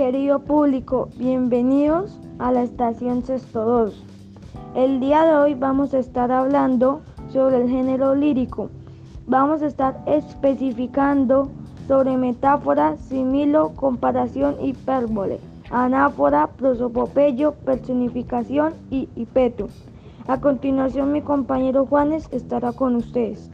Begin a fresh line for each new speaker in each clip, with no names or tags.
querido público, bienvenidos a la estación Sexto 2. El día de hoy vamos a estar hablando sobre el género lírico. Vamos a estar especificando sobre metáfora, similo, comparación, hipérbole, anáfora, prosopopeyo, personificación y hipeto. A continuación mi compañero Juanes estará con ustedes.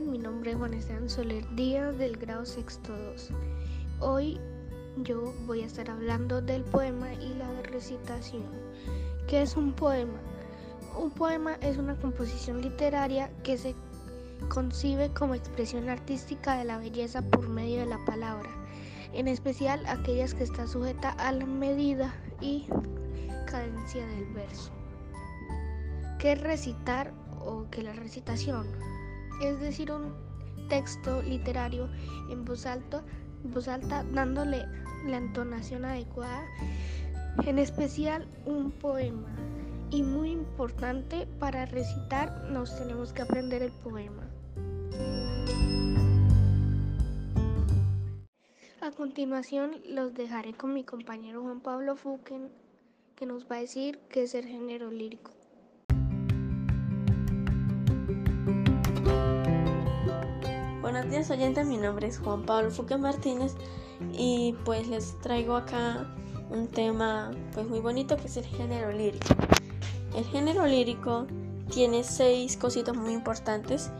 Mi nombre es Esteban Soler Díaz del grado sexto 2. Hoy yo voy a estar hablando del poema y la recitación. ¿Qué es un poema? Un poema es una composición literaria que se concibe como expresión artística de la belleza por medio de la palabra, en especial aquellas que está sujeta a la medida y cadencia del verso. ¿Qué es recitar o qué es la recitación? Es decir, un texto literario en voz alta, voz alta dándole la entonación adecuada, en especial un poema. Y muy importante, para recitar nos tenemos que aprender el poema. A continuación los dejaré con mi compañero Juan Pablo Fuquen, que nos va a decir qué es el género lírico.
Buenos días oyentes, mi nombre es Juan Pablo Fuquen Martínez y pues les traigo acá un tema pues muy bonito que es el género lírico. El género lírico tiene seis cositas muy importantes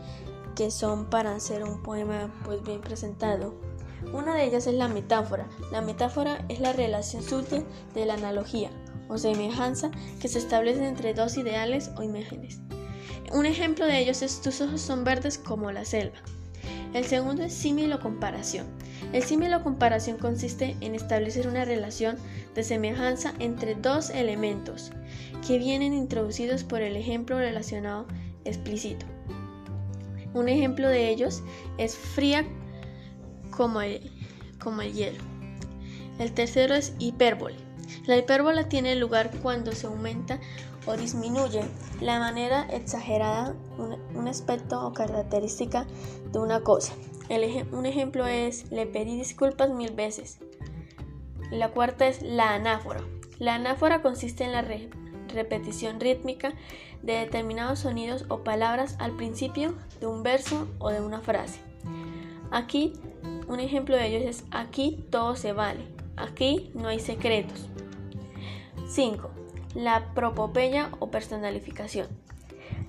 que son para hacer un poema pues bien presentado. Una de ellas es la metáfora. La metáfora es la relación sutil de la analogía o semejanza que se establece entre dos ideales o imágenes. Un ejemplo de ellos es tus ojos son verdes como la selva. El segundo es símil o comparación. El símil o comparación consiste en establecer una relación de semejanza entre dos elementos que vienen introducidos por el ejemplo relacionado explícito. Un ejemplo de ellos es fría como el, como el hielo. El tercero es hipérbole. La hipérbola tiene lugar cuando se aumenta o disminuye la manera exagerada un, aspecto o característica de una cosa. un ejemplo es le pedí disculpas mil veces. La cuarta es la anáfora. La anáfora consiste en la repetición rítmica de determinados sonidos o palabras al principio de un verso o de una frase. Aquí, un ejemplo de ellos es aquí todo se vale, aquí no hay secretos. 5. La propopeya o personalificación.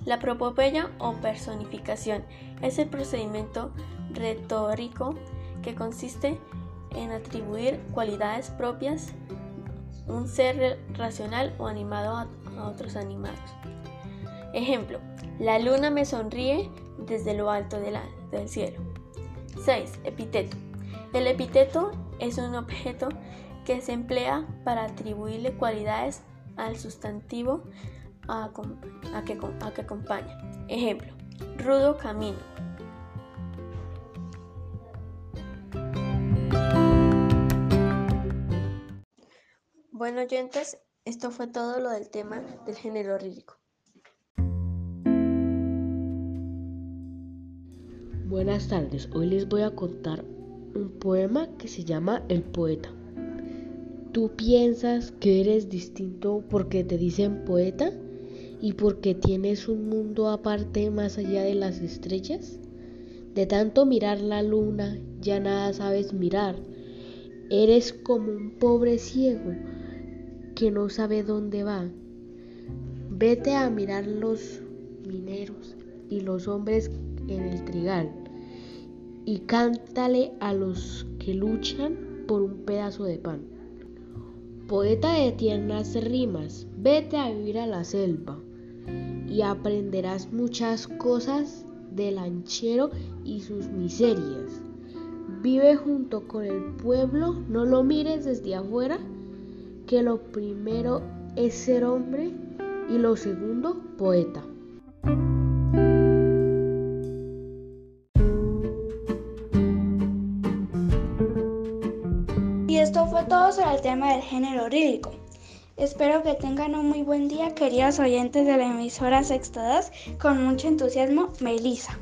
La propopeya o personificación es el procedimiento retórico que consiste en atribuir cualidades propias un ser racional o animado a, otros animados. Ejemplo, la luna me sonríe desde lo alto del cielo. 6. Epíteto. El epíteto es un objeto que se emplea para atribuirle cualidades al sustantivo a, que, a que acompaña. Ejemplo, rudo camino. Bueno, oyentes, esto fue todo lo del tema del género lírico.
Buenas tardes, hoy les voy a contar un poema que se llama El poeta. ¿Tú piensas que eres distinto porque te dicen poeta y porque tienes un mundo aparte más allá de las estrellas? De tanto mirar la luna ya nada sabes mirar. Eres como un pobre ciego que no sabe dónde va. Vete a mirar los mineros y los hombres en el trigal y cántale a los que luchan por un pedazo de pan. Poeta de tiernas rimas, vete a vivir a la selva y aprenderás muchas cosas del lanchero y sus miserias. Vive junto con el pueblo, no lo mires desde afuera que lo primero es ser hombre y lo segundo poeta.
Todo sobre el tema del género lírico.
Espero que tengan un muy buen día, queridos oyentes de la emisora Sexto 2. Con mucho entusiasmo, Melissa.